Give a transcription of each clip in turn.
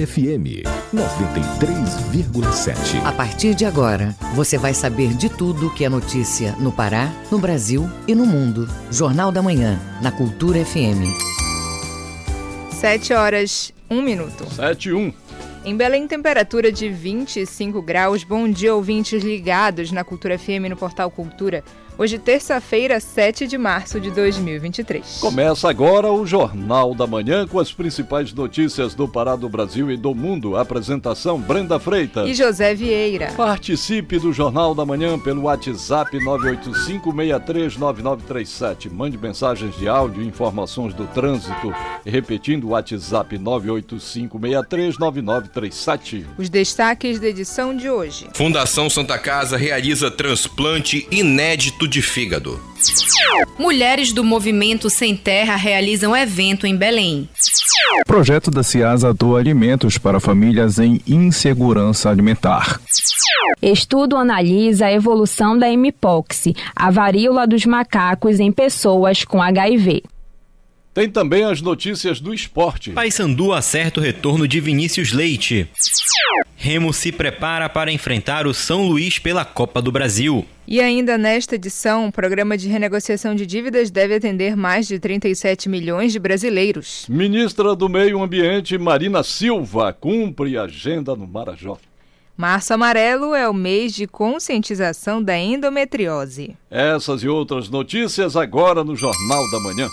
FM 93,7. A partir de agora, você vai saber de tudo que é notícia no Pará, no Brasil e no mundo. Jornal da Manhã, na Cultura FM. 7 horas, 1 minuto. 7 e 1. Em Belém, temperatura de 25 graus. Bom dia, ouvintes ligados na Cultura FM no Portal Cultura. Hoje, terça-feira, 7 de março de 2023. Começa agora o Jornal da Manhã com as principais notícias do Pará do Brasil e do mundo. Apresentação Brenda Freitas e José Vieira. Participe do Jornal da Manhã pelo WhatsApp 985639937. Mande mensagens de áudio e informações do trânsito. Repetindo o WhatsApp 985639937. Os destaques da edição de hoje. Fundação Santa Casa realiza transplante inédito de fígado. Mulheres do Movimento Sem Terra realizam evento em Belém. O projeto da Ciasa doa alimentos para famílias em insegurança alimentar. Estudo analisa a evolução da Mpox, a varíola dos macacos em pessoas com HIV. Tem também as notícias do esporte. Paysandu acerta o retorno de Vinícius Leite. Remo se prepara para enfrentar o São Luís pela Copa do Brasil. E ainda nesta edição, o programa de renegociação de dívidas deve atender mais de 37 milhões de brasileiros. Ministra do Meio Ambiente, Marina Silva, cumpre agenda no Marajó. Março Amarelo é o mês de conscientização da endometriose. Essas e outras notícias agora no Jornal da Manhã.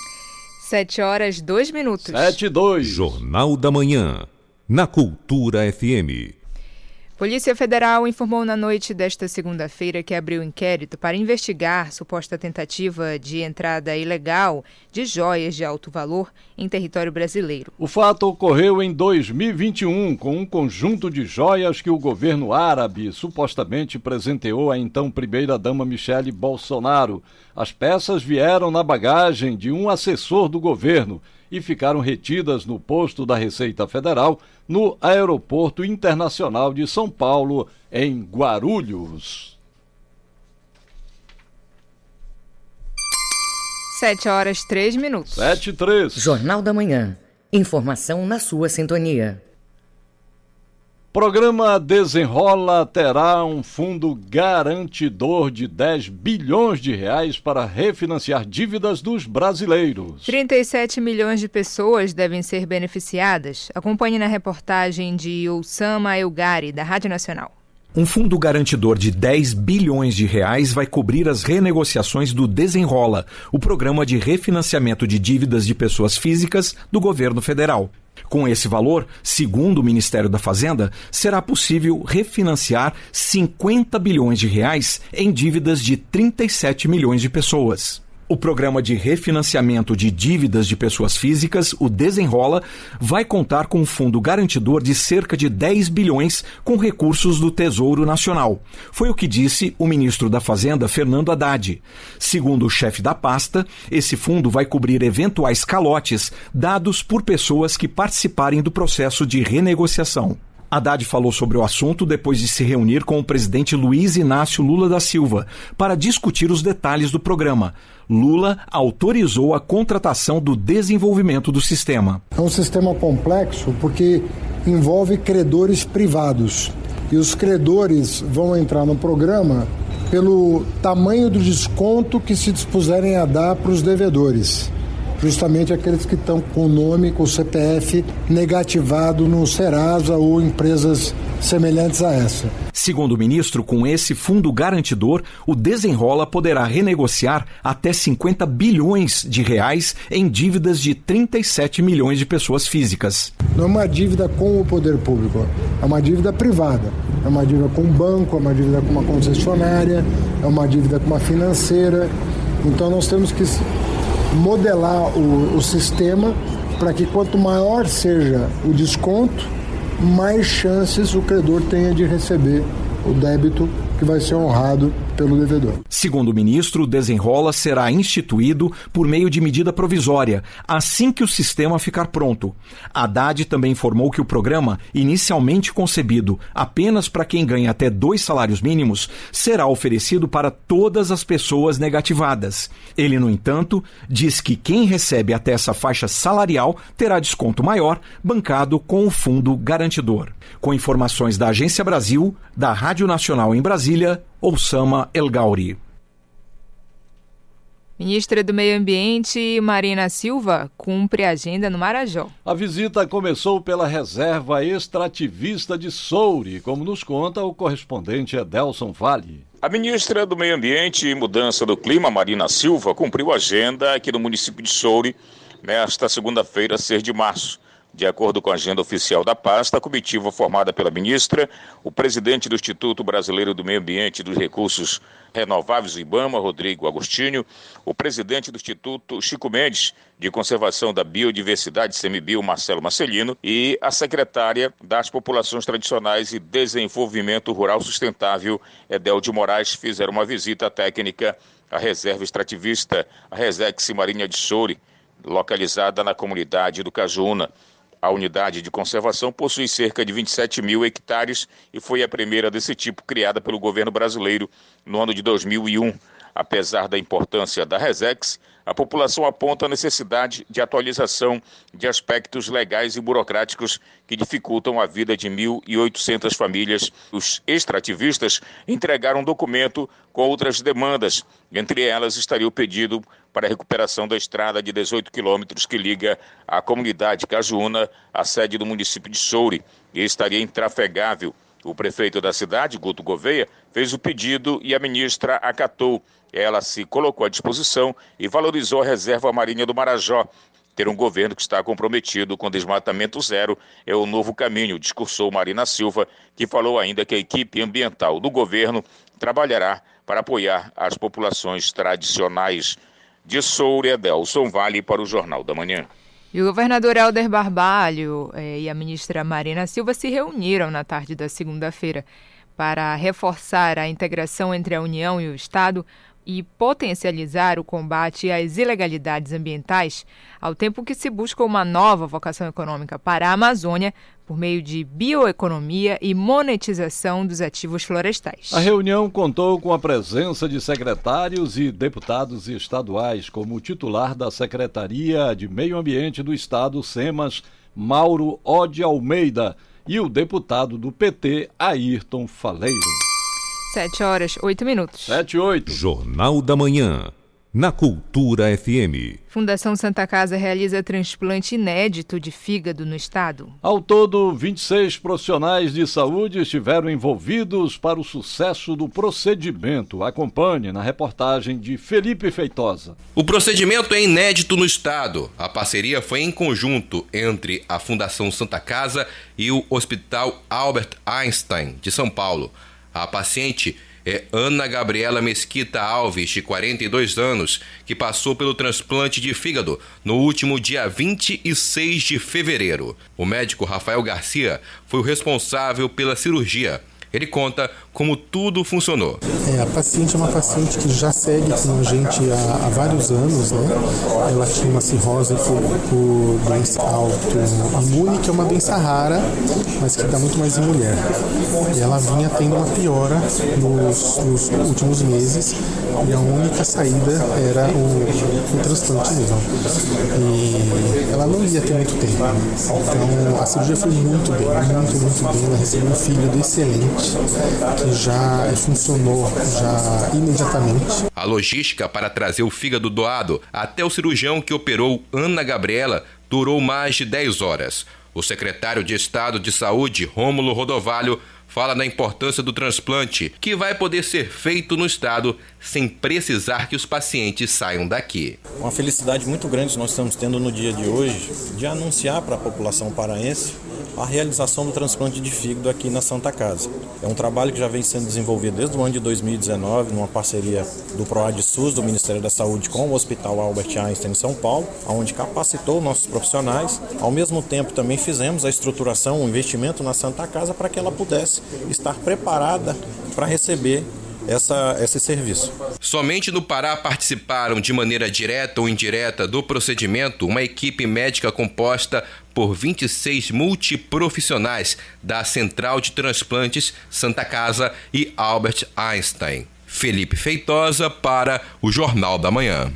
7 horas 2 minutos. 7 e 2. Jornal da Manhã, na Cultura FM. Polícia Federal informou na noite desta segunda-feira que abriu inquérito para investigar suposta tentativa de entrada ilegal de joias de alto valor em território brasileiro. O fato ocorreu em 2021 com um conjunto de joias que o governo árabe supostamente presenteou à então primeira-dama Michele Bolsonaro. As peças vieram na bagagem de um assessor do governo e ficaram retidas no posto da Receita Federal no Aeroporto Internacional de São Paulo, em Guarulhos. Sete horas três minutos. Sete e três. Jornal da Manhã. Informação na sua sintonia. Programa Desenrola terá um fundo garantidor de 10 bilhões de reais para refinanciar dívidas dos brasileiros. 37 milhões de pessoas devem ser beneficiadas. Acompanhe na reportagem de Oussama Elgari, da Rádio Nacional. Um fundo garantidor de 10 bilhões de reais vai cobrir as renegociações do Desenrola, o programa de refinanciamento de dívidas de pessoas físicas do governo federal. Com esse valor, segundo o Ministério da Fazenda, será possível refinanciar 50 bilhões de reais em dívidas de 37 milhões de pessoas. O programa de refinanciamento de dívidas de pessoas físicas, o Desenrola, vai contar com um fundo garantidor de cerca de 10 bilhões com recursos do Tesouro Nacional. Foi o que disse o ministro da Fazenda, Fernando Haddad. Segundo o chefe da pasta, esse fundo vai cobrir eventuais calotes dados por pessoas que participarem do processo de renegociação. Haddad falou sobre o assunto depois de se reunir com o presidente Luiz Inácio Lula da Silva para discutir os detalhes do programa. Lula autorizou a contratação do desenvolvimento do sistema. É um sistema complexo porque envolve credores privados. E os credores vão entrar no programa pelo tamanho do desconto que se dispuserem a dar para os devedores justamente aqueles que estão com o nome, com o CPF negativado no Serasa ou empresas semelhantes a essa. Segundo o ministro, com esse fundo garantidor, o Desenrola poderá renegociar até 50 bilhões de reais em dívidas de 37 milhões de pessoas físicas. Não é uma dívida com o poder público, é uma dívida privada. É uma dívida com um banco, é uma dívida com uma concessionária, é uma dívida com uma financeira. Então nós temos que modelar o, o sistema para que quanto maior seja o desconto, mais chances o credor tenha de receber o débito que vai ser honrado pelo devedor. Segundo o ministro, o desenrola será instituído por meio de medida provisória, assim que o sistema ficar pronto. Haddad também informou que o programa, inicialmente concebido apenas para quem ganha até dois salários mínimos, será oferecido para todas as pessoas negativadas. Ele, no entanto, diz que quem recebe até essa faixa salarial terá desconto maior, bancado com o fundo garantidor. Com informações da Agência Brasil, da Rádio Nacional em Brasília, Oussama El Gauri. Ministra do Meio Ambiente, Marina Silva, cumpre agenda no Marajó. A visita começou pela reserva extrativista de Soure, como nos conta o correspondente Edelson Vale. A ministra do Meio Ambiente e Mudança do Clima, Marina Silva, cumpriu agenda aqui no município de Soure nesta segunda-feira, 6 de março. De acordo com a agenda oficial da pasta, a comitiva formada pela ministra, o presidente do Instituto Brasileiro do Meio Ambiente e dos Recursos Renováveis, IBAMA, Rodrigo Agostinho, o presidente do Instituto Chico Mendes de Conservação da Biodiversidade, Semibio, Marcelo Marcelino, e a secretária das Populações Tradicionais e Desenvolvimento Rural Sustentável, Edel de Moraes, fizeram uma visita técnica à reserva extrativista, a Resex Marinha de Soure, localizada na comunidade do Cajuna. A unidade de conservação possui cerca de 27 mil hectares e foi a primeira desse tipo criada pelo governo brasileiro no ano de 2001. Apesar da importância da Resex, a população aponta a necessidade de atualização de aspectos legais e burocráticos que dificultam a vida de 1.800 famílias. Os extrativistas entregaram um documento com outras demandas. Entre elas estaria o pedido para a recuperação da estrada de 18 quilômetros que liga a comunidade Cajuna à sede do município de Soure e estaria intrafegável. O prefeito da cidade, Guto Gouveia, fez o pedido e a ministra acatou. Ela se colocou à disposição e valorizou a reserva marinha do Marajó. Ter um governo que está comprometido com desmatamento zero é o novo caminho, discursou Marina Silva, que falou ainda que a equipe ambiental do governo trabalhará para apoiar as populações tradicionais. De Soura Edelson Vale para o Jornal da Manhã. E o governador Helder Barbalho eh, e a ministra Marina Silva se reuniram na tarde da segunda-feira para reforçar a integração entre a União e o Estado e potencializar o combate às ilegalidades ambientais, ao tempo que se busca uma nova vocação econômica para a Amazônia por meio de bioeconomia e monetização dos ativos florestais. A reunião contou com a presença de secretários e deputados estaduais, como o titular da Secretaria de Meio Ambiente do Estado, SEMAS, Mauro Ode Almeida, e o deputado do PT, Ayrton Faleiro. Sete horas, oito minutos. Sete, oito. Jornal da Manhã na Cultura FM. Fundação Santa Casa realiza transplante inédito de fígado no estado. Ao todo, 26 profissionais de saúde estiveram envolvidos para o sucesso do procedimento. Acompanhe na reportagem de Felipe Feitosa. O procedimento é inédito no estado. A parceria foi em conjunto entre a Fundação Santa Casa e o Hospital Albert Einstein de São Paulo. A paciente é Ana Gabriela Mesquita Alves, de 42 anos, que passou pelo transplante de fígado no último dia 26 de fevereiro. O médico Rafael Garcia foi o responsável pela cirurgia. Ele conta como tudo funcionou. É, a paciente é uma paciente que já segue com a gente há, há vários anos, né? Ela tinha uma cirrose por, por doença autoimune, que é uma doença rara, mas que dá muito mais em mulher. E ela vinha tendo uma piora nos, nos últimos meses e a única saída era o, o transplante mesmo. E ela não ia ter muito tempo. Então a cirurgia foi muito bem, muito, muito bem. Ela recebeu um filho excelente que já funcionou já imediatamente. A logística para trazer o fígado doado até o cirurgião que operou Ana Gabriela durou mais de 10 horas. O secretário de Estado de Saúde, Rômulo Rodovalho, fala da importância do transplante, que vai poder ser feito no estado sem precisar que os pacientes saiam daqui. Uma felicidade muito grande nós estamos tendo no dia de hoje de anunciar para a população paraense a realização do transplante de fígado aqui na Santa Casa. É um trabalho que já vem sendo desenvolvido desde o ano de 2019, numa parceria do PROAD SUS, do Ministério da Saúde, com o Hospital Albert Einstein em São Paulo, onde capacitou nossos profissionais. Ao mesmo tempo, também fizemos a estruturação, o investimento na Santa Casa para que ela pudesse estar preparada para receber essa, esse serviço. Somente no Pará participaram de maneira direta ou indireta do procedimento uma equipe médica composta por 26 multiprofissionais da Central de Transplantes Santa Casa e Albert Einstein. Felipe Feitosa para o Jornal da Manhã.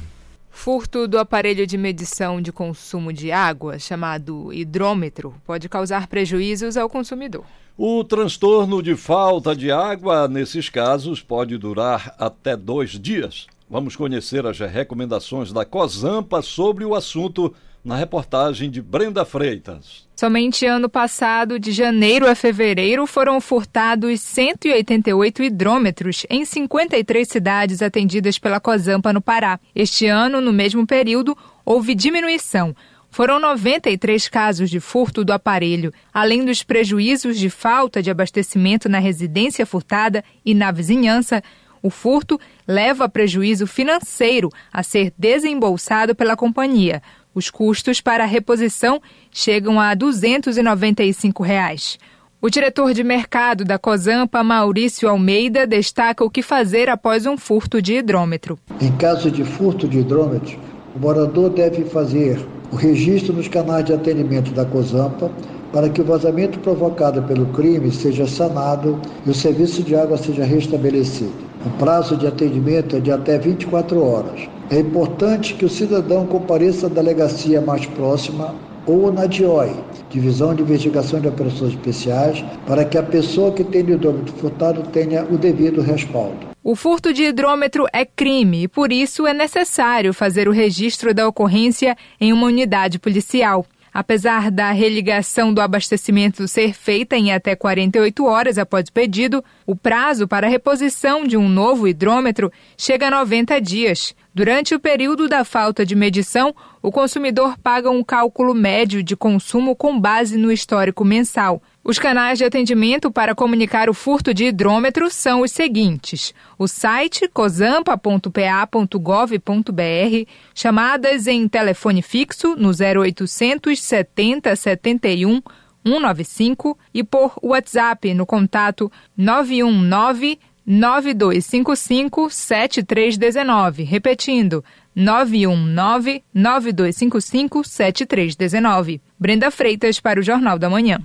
Furto do aparelho de medição de consumo de água, chamado hidrômetro, pode causar prejuízos ao consumidor. O transtorno de falta de água, nesses casos, pode durar até dois dias. Vamos conhecer as recomendações da COSAMPA sobre o assunto na reportagem de Brenda Freitas. Somente ano passado, de janeiro a fevereiro, foram furtados 188 hidrômetros em 53 cidades atendidas pela COSAMPA no Pará. Este ano, no mesmo período, houve diminuição. Foram 93 casos de furto do aparelho, além dos prejuízos de falta de abastecimento na residência furtada e na vizinhança. O furto leva a prejuízo financeiro a ser desembolsado pela companhia. Os custos para a reposição chegam a 295 reais. O diretor de mercado da Cosampa, Maurício Almeida, destaca o que fazer após um furto de hidrômetro. Em caso de furto de hidrômetro, o morador deve fazer o registro nos canais de atendimento da COSAMPA para que o vazamento provocado pelo crime seja sanado e o serviço de água seja restabelecido. O prazo de atendimento é de até 24 horas. É importante que o cidadão compareça à delegacia mais próxima ou na DIOI, Divisão de Investigação de Operações Especiais, para que a pessoa que tem o hidrômetro furtado tenha o devido respaldo. O furto de hidrômetro é crime e, por isso, é necessário fazer o registro da ocorrência em uma unidade policial. Apesar da religação do abastecimento ser feita em até 48 horas após o pedido, o prazo para a reposição de um novo hidrômetro chega a 90 dias. Durante o período da falta de medição, o consumidor paga um cálculo médio de consumo com base no histórico mensal. Os canais de atendimento para comunicar o furto de hidrômetro são os seguintes: o site cosampa.pa.gov.br, chamadas em telefone fixo no 0800 70 71 195 e por WhatsApp no contato 919 9255 7319. Repetindo, 919 9255 7319. Brenda Freitas para o Jornal da Manhã.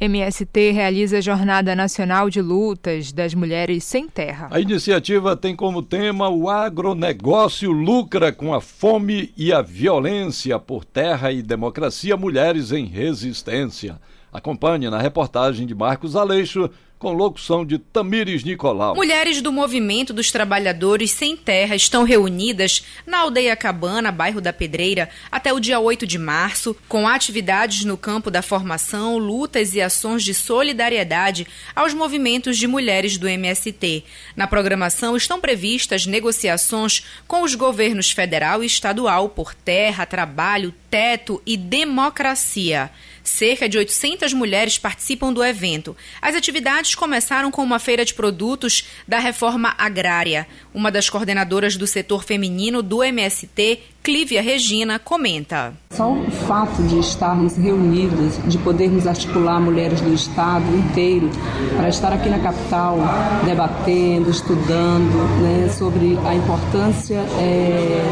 MST realiza Jornada Nacional de Lutas das Mulheres Sem Terra. A iniciativa tem como tema o agronegócio lucra com a fome e a violência por terra e democracia mulheres em resistência. Acompanhe na reportagem de Marcos Aleixo com locução de Tamires Nicolau. Mulheres do Movimento dos Trabalhadores Sem Terra estão reunidas na Aldeia Cabana, bairro da Pedreira, até o dia 8 de março, com atividades no campo da formação, lutas e ações de solidariedade aos movimentos de mulheres do MST. Na programação estão previstas negociações com os governos federal e estadual por terra, trabalho, teto e democracia. Cerca de 800 mulheres participam do evento. As atividades começaram com uma feira de produtos da reforma agrária. Uma das coordenadoras do setor feminino do MST, Clívia Regina, comenta. Só o fato de estarmos reunidas, de podermos articular mulheres do estado inteiro para estar aqui na capital debatendo, estudando né, sobre a importância é,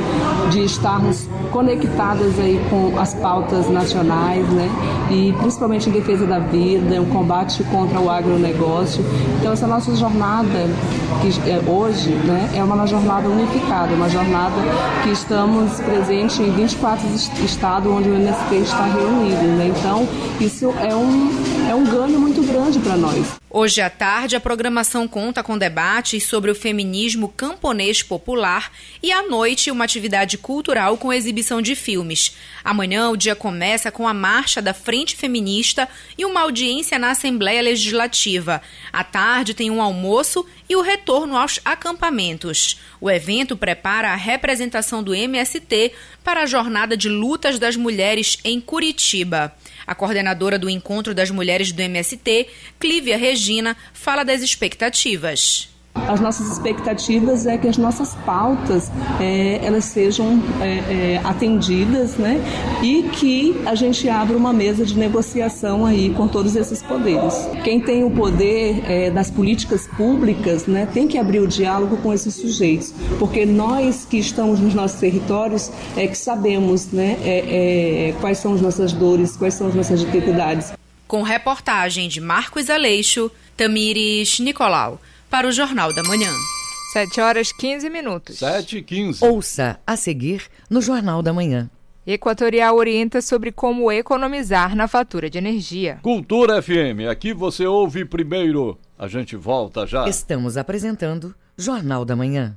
de estarmos conectadas aí com as pautas nacionais, né, e principalmente em defesa da vida, o combate contra o agronegócio. Então essa nossa jornada que é hoje, né, é uma jornada unificada, uma jornada que estamos presentes em 24 estados onde o MST está reunido. Né? Então, isso é um, é um ganho muito grande para nós. Hoje à tarde, a programação conta com debates sobre o feminismo camponês popular e à noite, uma atividade cultural com exibição de filmes. Amanhã, o dia começa com a marcha da Frente Feminista e uma audiência na Assembleia Legislativa. À tarde, tem um almoço e o retorno aos acampamentos. O evento prepara a representação do MST para a jornada de lutas das mulheres em Curitiba. A coordenadora do Encontro das Mulheres do MST, Clívia Regina, fala das expectativas. As nossas expectativas é que as nossas pautas é, elas sejam é, é, atendidas, né? E que a gente abra uma mesa de negociação aí com todos esses poderes. Quem tem o poder é, das políticas públicas, né, tem que abrir o diálogo com esses sujeitos, porque nós que estamos nos nossos territórios é que sabemos, né, é, é, quais são as nossas dores, quais são as nossas dificuldades. Com reportagem de Marcos Aleixo, Tamires Nicolau para o Jornal da Manhã. 7 horas 15 minutos. 7 e 15. Ouça a seguir no Jornal da Manhã. Equatorial orienta sobre como economizar na fatura de energia. Cultura FM, aqui você ouve primeiro. A gente volta já. Estamos apresentando Jornal da Manhã.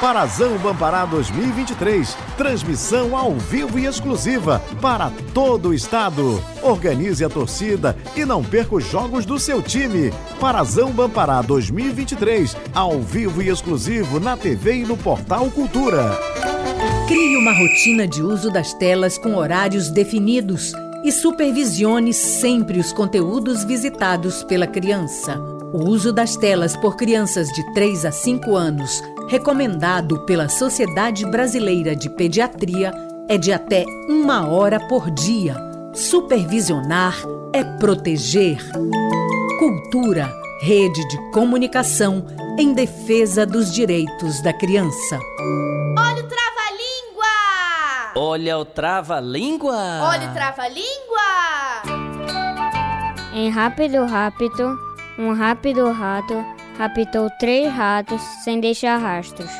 Parazão Bampará 2023. Transmissão ao vivo e exclusiva para todo o estado. Organize a torcida e não perca os jogos do seu time. Parazão Bampará 2023. Ao vivo e exclusivo na TV e no portal Cultura. Crie uma rotina de uso das telas com horários definidos e supervisione sempre os conteúdos visitados pela criança. O uso das telas por crianças de 3 a 5 anos, recomendado pela Sociedade Brasileira de Pediatria, é de até uma hora por dia. Supervisionar é proteger. Cultura, rede de comunicação em defesa dos direitos da criança. Olha o trava-língua! Olha o trava-língua! Olha o trava-língua! Em rápido, rápido, um rápido rato raptou três ratos sem deixar rastros.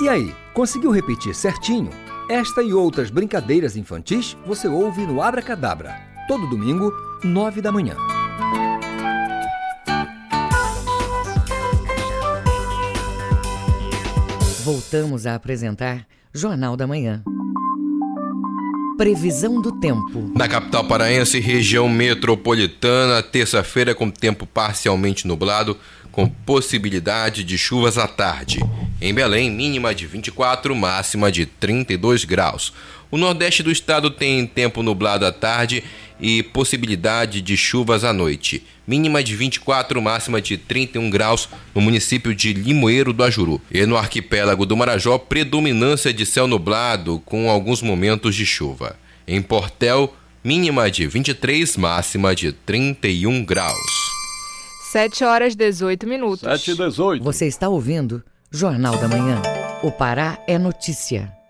E aí, conseguiu repetir certinho? Esta e outras brincadeiras infantis você ouve no Abra Cadabra, todo domingo, nove da manhã. Voltamos a apresentar Jornal da Manhã. Previsão do tempo. Na capital paraense, região metropolitana, terça-feira com tempo parcialmente nublado, com possibilidade de chuvas à tarde. Em Belém, mínima de 24, máxima de 32 graus. O nordeste do estado tem tempo nublado à tarde e possibilidade de chuvas à noite. Mínima de 24, máxima de 31 graus no município de Limoeiro do Ajuru. E no arquipélago do Marajó, predominância de céu nublado com alguns momentos de chuva. Em Portel, mínima de 23, máxima de 31 graus. 7 horas 18 minutos. 7 e 18. Você está ouvindo Jornal da Manhã. O Pará é notícia.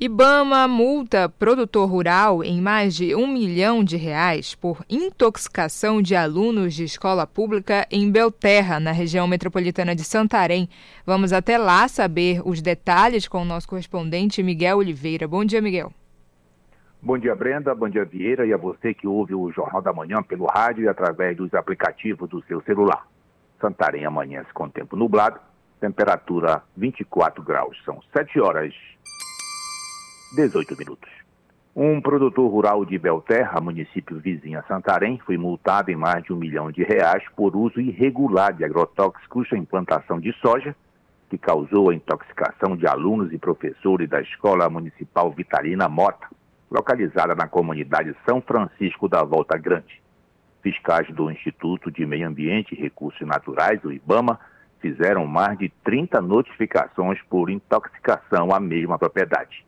Ibama multa produtor rural em mais de um milhão de reais por intoxicação de alunos de escola pública em Belterra, na região metropolitana de Santarém. Vamos até lá saber os detalhes com o nosso correspondente Miguel Oliveira. Bom dia, Miguel. Bom dia, Brenda. Bom dia, Vieira. E a você que ouve o Jornal da Manhã pelo rádio e através dos aplicativos do seu celular. Santarém amanhece com tempo nublado, temperatura 24 graus. São 7 horas 18 minutos. Um produtor rural de Belterra, município vizinho a Santarém, foi multado em mais de um milhão de reais por uso irregular de agrotóxicos em plantação de soja, que causou a intoxicação de alunos e professores da Escola Municipal Vitalina Mota, localizada na comunidade São Francisco da Volta Grande. Fiscais do Instituto de Meio Ambiente e Recursos Naturais, o IBAMA, fizeram mais de 30 notificações por intoxicação à mesma propriedade.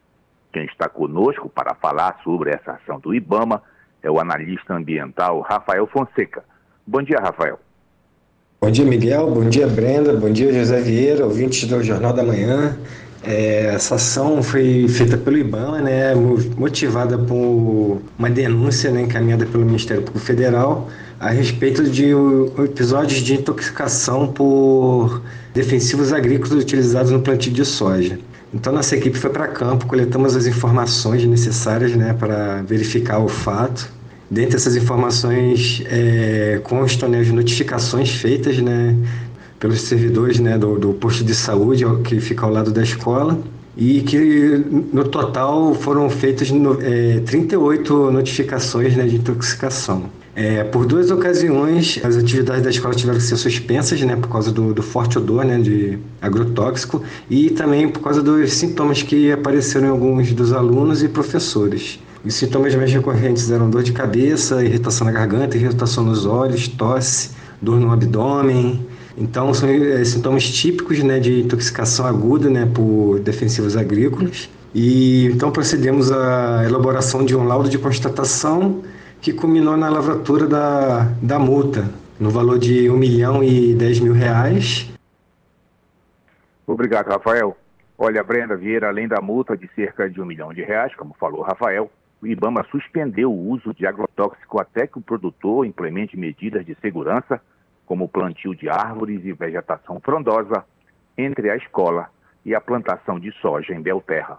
Quem está conosco para falar sobre essa ação do IBAMA é o analista ambiental Rafael Fonseca. Bom dia, Rafael. Bom dia, Miguel. Bom dia, Brenda. Bom dia, José Vieira, ouvintes do Jornal da Manhã. É, essa ação foi feita pelo IBAMA, né, motivada por uma denúncia né, encaminhada pelo Ministério Público Federal a respeito de episódios de intoxicação por defensivos agrícolas utilizados no plantio de soja. Então, nossa equipe foi para campo, coletamos as informações necessárias né, para verificar o fato. Dentre essas informações é, constam né, as notificações feitas né, pelos servidores né, do, do, posto de saúde que fica ao lado da escola e que no total foram feitas é, 38 notificações né, de intoxicação. É, por duas ocasiões, as atividades da escola tiveram que ser suspensas, né, por causa do, do, forte odor, né, de agrotóxico, e também por causa dos sintomas que apareceram em alguns dos alunos e professores. Os sintomas mais recorrentes eram dor de cabeça, irritação na garganta, irritação nos olhos, tosse, dor no abdômen. Então, são é, sintomas típicos né, de intoxicação aguda né, por defensivos agrícolas. E então procedemos à elaboração de um laudo de constatação que culminou na lavratura da, da multa, no valor de 1 milhão e 10 mil reais. Obrigado, Rafael. Olha, Brenda Vieira, além da multa de cerca de um milhão de reais, como falou Rafael, o IBAMA suspendeu o uso de agrotóxico até que o produtor implemente medidas de segurança, como plantio de árvores e vegetação frondosa entre a escola e a plantação de soja em Belterra.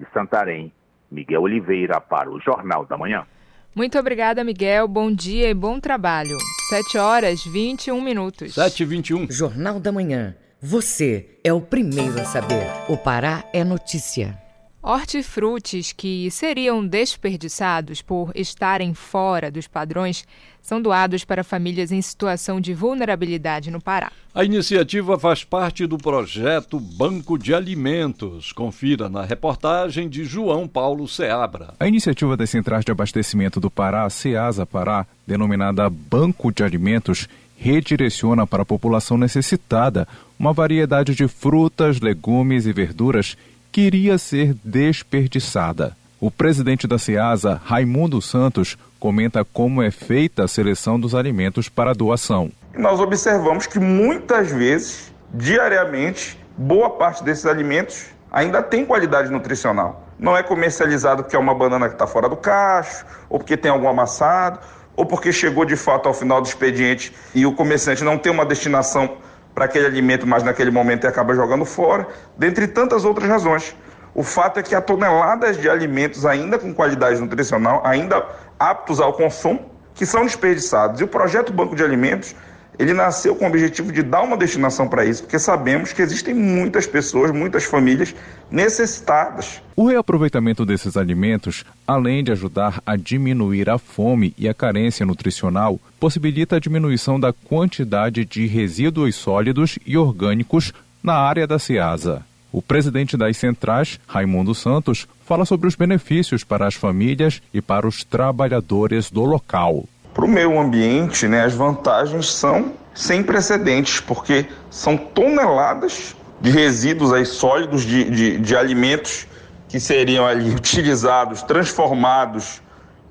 De Santarém, Miguel Oliveira para o Jornal da Manhã. Muito obrigada, Miguel. Bom dia e bom trabalho. 7 horas 21 minutos. 7 e 21. Jornal da Manhã. Você é o primeiro a saber. O Pará é notícia. Hortifrutis que seriam desperdiçados por estarem fora dos padrões são doados para famílias em situação de vulnerabilidade no Pará. A iniciativa faz parte do projeto Banco de Alimentos. Confira na reportagem de João Paulo Seabra. A iniciativa das Centrais de Abastecimento do Pará, CEASA Pará, denominada Banco de Alimentos, redireciona para a população necessitada uma variedade de frutas, legumes e verduras que iria ser desperdiçada. O presidente da CEASA, Raimundo Santos, comenta como é feita a seleção dos alimentos para doação. Nós observamos que muitas vezes, diariamente, boa parte desses alimentos ainda tem qualidade nutricional. Não é comercializado porque é uma banana que está fora do cacho, ou porque tem algum amassado, ou porque chegou de fato ao final do expediente e o comerciante não tem uma destinação para aquele alimento, mas naquele momento acaba jogando fora, dentre tantas outras razões. O fato é que há toneladas de alimentos ainda com qualidade nutricional, ainda aptos ao consumo, que são desperdiçados. E o projeto Banco de Alimentos ele nasceu com o objetivo de dar uma destinação para isso, porque sabemos que existem muitas pessoas, muitas famílias necessitadas. O reaproveitamento desses alimentos, além de ajudar a diminuir a fome e a carência nutricional, possibilita a diminuição da quantidade de resíduos sólidos e orgânicos na área da Ciasa. O presidente das centrais, Raimundo Santos, fala sobre os benefícios para as famílias e para os trabalhadores do local para o meio ambiente, né, as vantagens são sem precedentes, porque são toneladas de resíduos aí sólidos de, de, de alimentos que seriam ali utilizados, transformados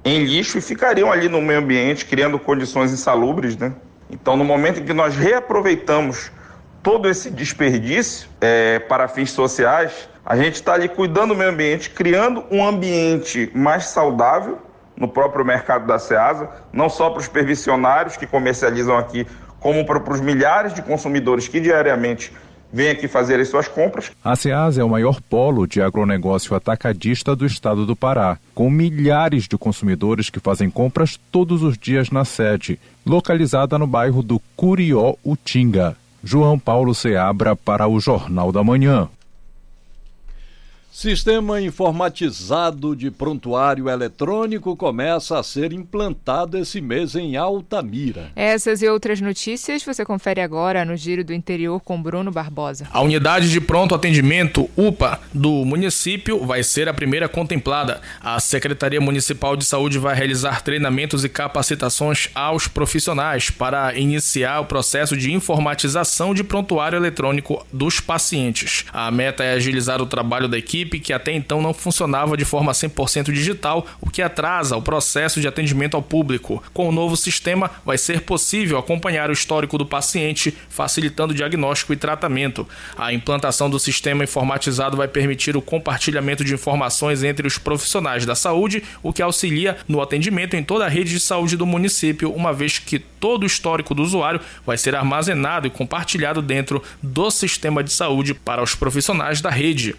em lixo e ficariam ali no meio ambiente, criando condições insalubres. Né? Então, no momento em que nós reaproveitamos todo esse desperdício é, para fins sociais, a gente está ali cuidando do meio ambiente, criando um ambiente mais saudável no próprio mercado da SEASA, não só para os permissionários que comercializam aqui, como para, para os milhares de consumidores que diariamente vêm aqui fazer as suas compras. A SEASA é o maior polo de agronegócio atacadista do estado do Pará, com milhares de consumidores que fazem compras todos os dias na sede, localizada no bairro do Curió Utinga. João Paulo Seabra para o Jornal da Manhã. Sistema informatizado de prontuário eletrônico começa a ser implantado esse mês em Altamira. Essas e outras notícias você confere agora no Giro do Interior com Bruno Barbosa. A unidade de pronto atendimento UPA do município vai ser a primeira contemplada. A Secretaria Municipal de Saúde vai realizar treinamentos e capacitações aos profissionais para iniciar o processo de informatização de prontuário eletrônico dos pacientes. A meta é agilizar o trabalho da equipe que até então não funcionava de forma 100% digital, o que atrasa o processo de atendimento ao público. Com o novo sistema, vai ser possível acompanhar o histórico do paciente, facilitando o diagnóstico e tratamento. A implantação do sistema informatizado vai permitir o compartilhamento de informações entre os profissionais da saúde, o que auxilia no atendimento em toda a rede de saúde do município, uma vez que todo o histórico do usuário vai ser armazenado e compartilhado dentro do sistema de saúde para os profissionais da rede.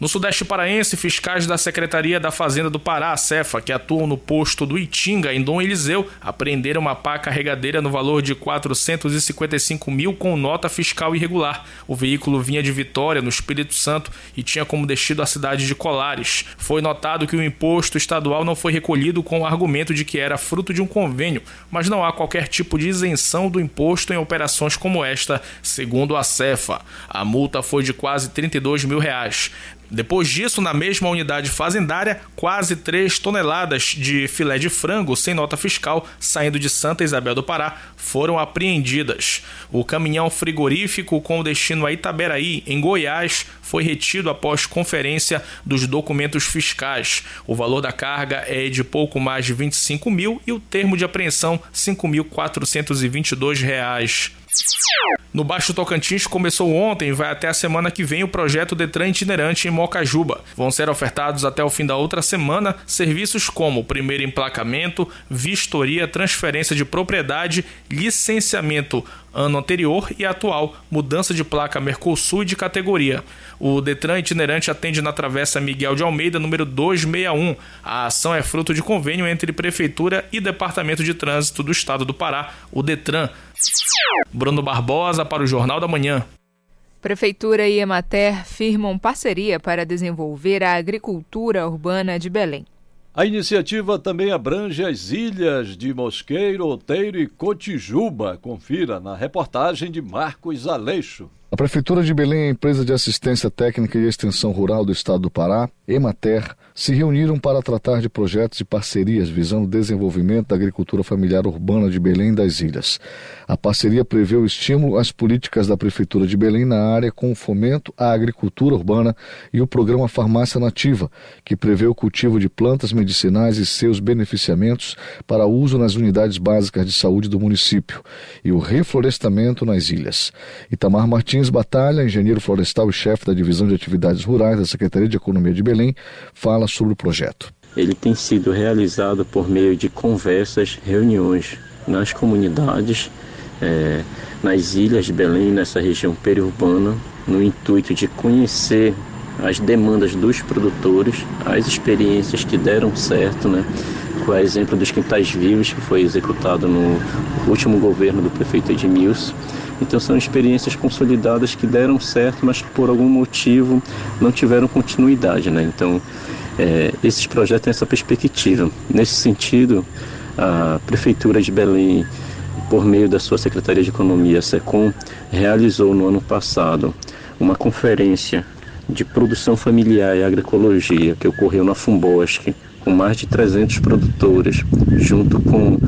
No Sudeste Paraense, fiscais da Secretaria da Fazenda do Pará, Cefa, que atuam no posto do Itinga, em Dom Eliseu, apreenderam uma pá carregadeira no valor de 455 mil com nota fiscal irregular. O veículo vinha de Vitória, no Espírito Santo, e tinha como destino a cidade de Colares. Foi notado que o imposto estadual não foi recolhido com o argumento de que era fruto de um convênio, mas não há qualquer tipo de isenção do imposto em operações como esta, segundo a Cefa. A multa foi de quase 32 mil reais. Depois disso, na mesma unidade fazendária, quase 3 toneladas de filé de frango sem nota fiscal saindo de Santa Isabel do Pará foram apreendidas. O caminhão frigorífico com destino a Itaberaí, em Goiás, foi retido após conferência dos documentos fiscais. O valor da carga é de pouco mais de 25 mil e o termo de apreensão R$ 5.422. No Baixo Tocantins começou ontem e vai até a semana que vem o projeto Detran itinerante em Mocajuba. Vão ser ofertados até o fim da outra semana serviços como primeiro emplacamento, vistoria, transferência de propriedade, licenciamento ano anterior e atual, mudança de placa Mercosul e de categoria. O Detran itinerante atende na Travessa Miguel de Almeida, número 261. A ação é fruto de convênio entre Prefeitura e Departamento de Trânsito do Estado do Pará, o Detran. Bruno Barbosa para o Jornal da Manhã. Prefeitura e Emater firmam parceria para desenvolver a agricultura urbana de Belém. A iniciativa também abrange as ilhas de Mosqueiro, Outeiro e Cotijuba. Confira na reportagem de Marcos Aleixo. A Prefeitura de Belém e a Empresa de Assistência Técnica e Extensão Rural do Estado do Pará, Emater, se reuniram para tratar de projetos e parcerias visando o desenvolvimento da agricultura familiar urbana de Belém das ilhas. A parceria prevê o estímulo às políticas da Prefeitura de Belém na área com o fomento à agricultura urbana e o programa Farmácia Nativa, que prevê o cultivo de plantas medicinais e seus beneficiamentos para uso nas unidades básicas de saúde do município, e o reflorestamento nas ilhas. Itamar Martins Batalha, engenheiro florestal e chefe da Divisão de Atividades Rurais da Secretaria de Economia de Belém, fala sobre o projeto. Ele tem sido realizado por meio de conversas, reuniões nas comunidades, é, nas ilhas de Belém, nessa região periurbana, no intuito de conhecer as demandas dos produtores, as experiências que deram certo, né? Com o exemplo dos quintais vivos, que foi executado no último governo do prefeito Edmilson então são experiências consolidadas que deram certo, mas que por algum motivo não tiveram continuidade. Né? Então é, esses projetos têm essa perspectiva. Nesse sentido, a Prefeitura de Belém, por meio da sua Secretaria de Economia, SECOM, realizou no ano passado uma conferência de produção familiar e agroecologia que ocorreu na Fumbosque, com mais de 300 produtores, junto com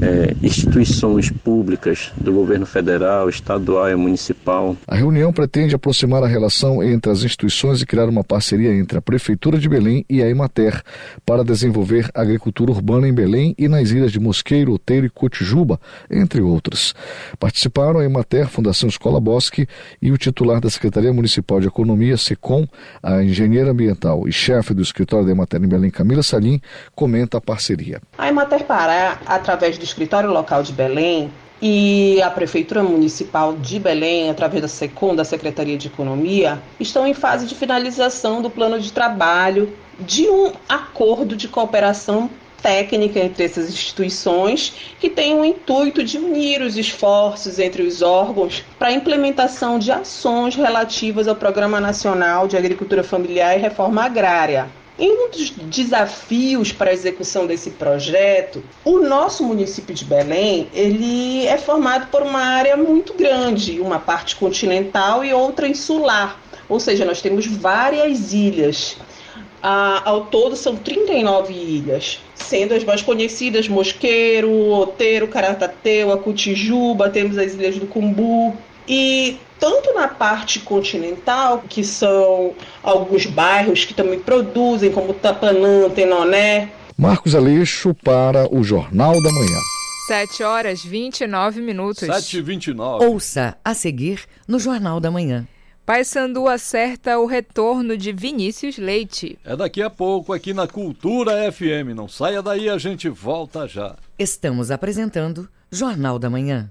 é, instituições públicas do governo federal, estadual e municipal. A reunião pretende aproximar a relação entre as instituições e criar uma parceria entre a Prefeitura de Belém e a Emater para desenvolver agricultura urbana em Belém e nas ilhas de Mosqueiro, Oteiro e Cotijuba, entre outras. Participaram a Emater, Fundação Escola Bosque e o titular da Secretaria Municipal de Economia, SECOM, a engenheira ambiental e chefe do escritório da Emater em Belém, Camila Salim, comenta a parceria. A Emater Pará, através do escritório local de Belém, e a Prefeitura Municipal de Belém, através da SECOM, da Secretaria de Economia, estão em fase de finalização do plano de trabalho de um acordo de cooperação técnica entre essas instituições que tem o intuito de unir os esforços entre os órgãos para a implementação de ações relativas ao Programa Nacional de Agricultura Familiar e Reforma Agrária. E um dos desafios para a execução desse projeto, o nosso município de Belém, ele é formado por uma área muito grande, uma parte continental e outra insular. Ou seja, nós temos várias ilhas. Ah, ao todo são 39 ilhas, sendo as mais conhecidas Mosqueiro, Oteiro, Caratateu, Acutijuba, temos as ilhas do Cumbu. E tanto na parte continental, que são alguns bairros que também produzem, como Tapanã, Tenoné. Marcos Aleixo para o Jornal da Manhã. 7 horas 29 minutos. 7 e 29. Ouça a seguir no Jornal da Manhã. Paysandu acerta o retorno de Vinícius Leite. É daqui a pouco aqui na Cultura FM. Não saia daí, a gente volta já. Estamos apresentando Jornal da Manhã.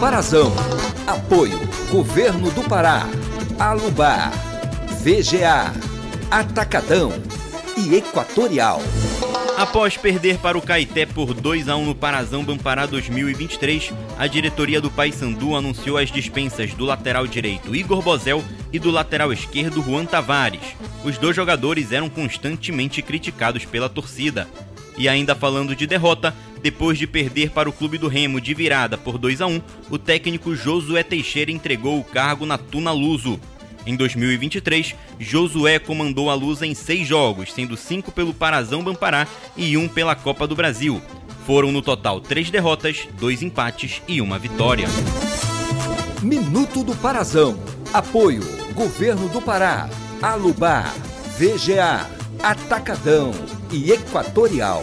Parazão. Apoio Governo do Pará, Alubar, VGA, Atacadão e Equatorial. Após perder para o Caeté por 2 a 1 no Parazão Bampará 2023, a diretoria do Paysandu anunciou as dispensas do lateral direito Igor Bozel e do lateral esquerdo Juan Tavares. Os dois jogadores eram constantemente criticados pela torcida. E ainda falando de derrota, depois de perder para o clube do Remo de virada por 2 a 1, o técnico Josué Teixeira entregou o cargo na Tuna Luso. Em 2023, Josué comandou a Lusa em seis jogos, sendo cinco pelo Parazão Bampará e um pela Copa do Brasil. Foram no total três derrotas, dois empates e uma vitória. Minuto do Parazão. Apoio Governo do Pará, Alubar, VGA, Atacadão e Equatorial.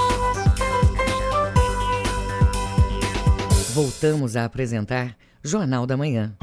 Voltamos a apresentar Jornal da Manhã.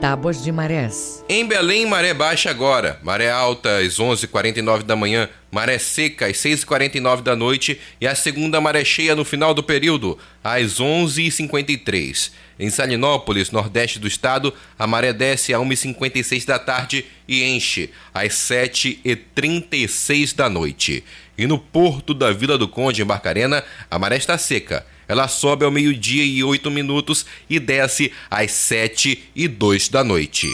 Tábuas de marés. Em Belém, maré baixa agora. Maré alta às 11h49 da manhã, maré seca às 6h49 da noite e a segunda maré cheia no final do período, às 11h53. Em Salinópolis, nordeste do estado, a maré desce às 1h56 da tarde e enche às 7h36 da noite. E no porto da Vila do Conde, em Barcarena, a maré está seca ela sobe ao meio-dia e 8 minutos e desce às 7 e 2 da noite.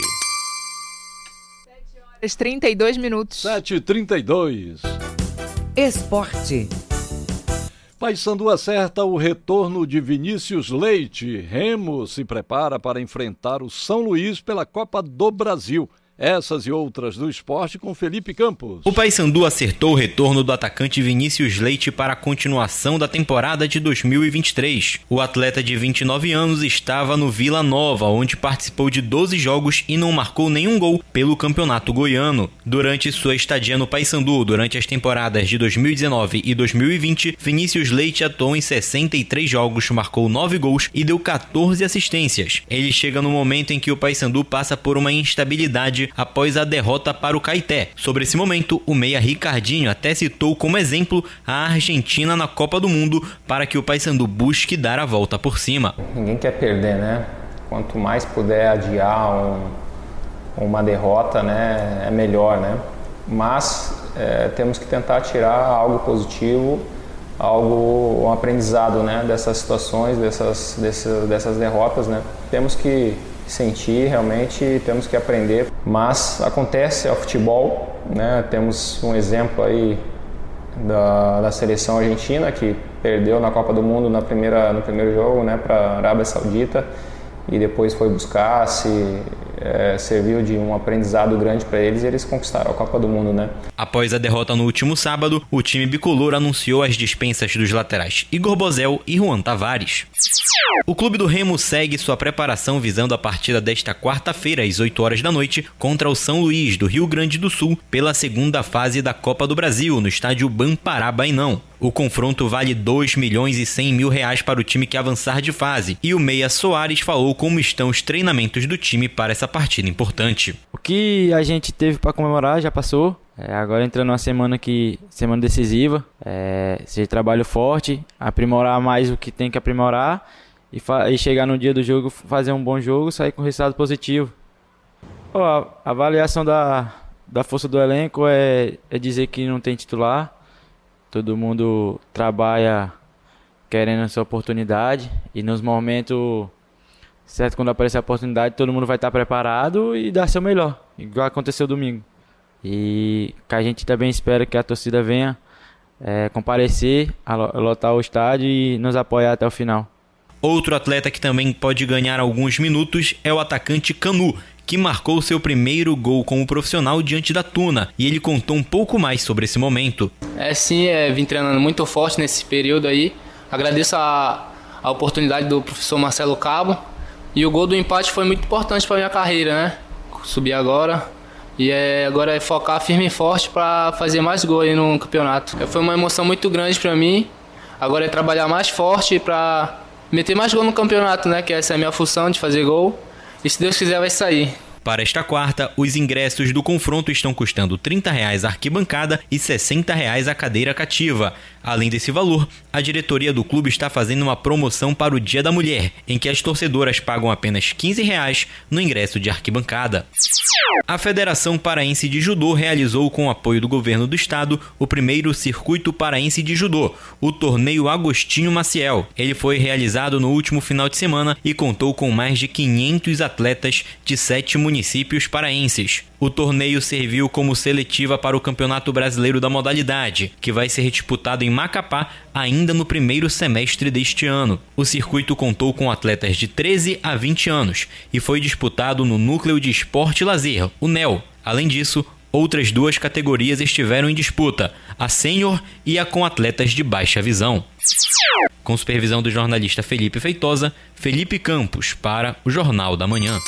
7 horas 32 minutos. 7 e 32. Esporte. Paysandu acerta o retorno de Vinícius Leite. Remo se prepara para enfrentar o São Luís pela Copa do Brasil. Essas e outras do esporte com Felipe Campos. O Paysandu acertou o retorno do atacante Vinícius Leite para a continuação da temporada de 2023. O atleta de 29 anos estava no Vila Nova, onde participou de 12 jogos e não marcou nenhum gol pelo Campeonato Goiano. Durante sua estadia no Paysandu, durante as temporadas de 2019 e 2020, Vinícius Leite atuou em 63 jogos, marcou 9 gols e deu 14 assistências. Ele chega no momento em que o Paysandu passa por uma instabilidade após a derrota para o Caeté. Sobre esse momento, o meia Ricardinho até citou como exemplo a Argentina na Copa do Mundo para que o Paysandu busque dar a volta por cima. Ninguém quer perder, né? Quanto mais puder adiar um, uma derrota, né, é melhor, né? Mas é, temos que tentar tirar algo positivo, algo um aprendizado, né, dessas situações, dessas, dessas, dessas derrotas, né? Temos que sentir realmente temos que aprender. Mas acontece ao futebol né? Temos um exemplo aí da, da seleção argentina que perdeu na Copa do Mundo na primeira no primeiro jogo né para a Arábia Saudita e depois foi buscar se é, serviu de um aprendizado grande para eles e eles conquistaram a Copa do Mundo, né? Após a derrota no último sábado, o time bicolor anunciou as dispensas dos laterais Igor Bozel e Juan Tavares. O clube do Remo segue sua preparação visando a partida desta quarta-feira às 8 horas da noite contra o São Luís do Rio Grande do Sul pela segunda fase da Copa do Brasil no estádio Bampará Bainão. O confronto vale 2 milhões e 100 mil reais para o time que avançar de fase e o Meia Soares falou como estão os treinamentos do time para essa partida importante. O que a gente teve para comemorar já passou. É, agora entrando uma semana que semana decisiva, é, seja trabalho forte, aprimorar mais o que tem que aprimorar e, e, chegar no dia do jogo, fazer um bom jogo, sair com resultado positivo. a avaliação da, da força do elenco é, é dizer que não tem titular, todo mundo trabalha querendo essa oportunidade e nos momentos certo quando aparecer a oportunidade todo mundo vai estar preparado e dar seu melhor, igual aconteceu domingo. E que a gente também espera que a torcida venha é, comparecer, lotar o estádio e nos apoiar até o final. Outro atleta que também pode ganhar alguns minutos é o atacante Canu, que marcou seu primeiro gol como profissional diante da Tuna, e ele contou um pouco mais sobre esse momento. É sim, é, vim treinando muito forte nesse período aí. Agradeço a, a oportunidade do professor Marcelo Cabo. E o gol do empate foi muito importante para minha carreira, né? Subir agora, e é, agora é focar firme e forte para fazer mais gol aí no campeonato. Foi uma emoção muito grande para mim. Agora é trabalhar mais forte para meter mais gol no campeonato, né? Que essa é a minha função de fazer gol. E se Deus quiser vai sair. Para esta quarta, os ingressos do confronto estão custando R$ 30 a arquibancada e R$ 60 a cadeira cativa. Além desse valor, a diretoria do clube está fazendo uma promoção para o Dia da Mulher, em que as torcedoras pagam apenas R$ 15 no ingresso de arquibancada. A Federação Paraense de Judô realizou, com o apoio do governo do estado, o primeiro Circuito Paraense de Judô, o torneio Agostinho Maciel. Ele foi realizado no último final de semana e contou com mais de 500 atletas de sete municípios paraenses. O torneio serviu como seletiva para o Campeonato Brasileiro da modalidade, que vai ser disputado em Macapá ainda no primeiro semestre deste ano. O circuito contou com atletas de 13 a 20 anos e foi disputado no Núcleo de Esporte e Lazer, o NEL. Além disso, outras duas categorias estiveram em disputa, a sênior e a com atletas de baixa visão. Com supervisão do jornalista Felipe Feitosa, Felipe Campos para o Jornal da Manhã.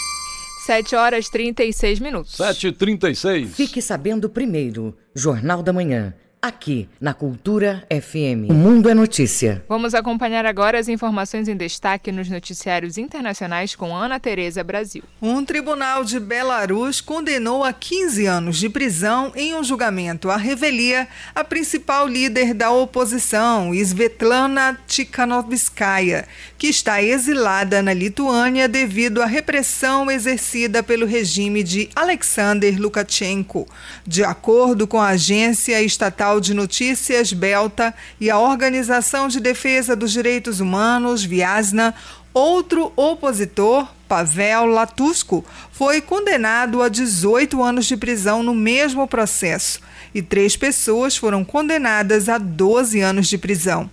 7 horas 36 minutos. 7h36. Fique sabendo primeiro. Jornal da Manhã aqui na Cultura FM. O Mundo é Notícia. Vamos acompanhar agora as informações em destaque nos noticiários internacionais com Ana Tereza Brasil. Um tribunal de Belarus condenou a 15 anos de prisão em um julgamento à revelia a principal líder da oposição, Svetlana Tikhanovskaya, que está exilada na Lituânia devido à repressão exercida pelo regime de Alexander Lukashenko. De acordo com a agência estatal Portal de Notícias Belta e a Organização de Defesa dos Direitos Humanos, Viasna, outro opositor, Pavel Latusco, foi condenado a 18 anos de prisão no mesmo processo e três pessoas foram condenadas a 12 anos de prisão.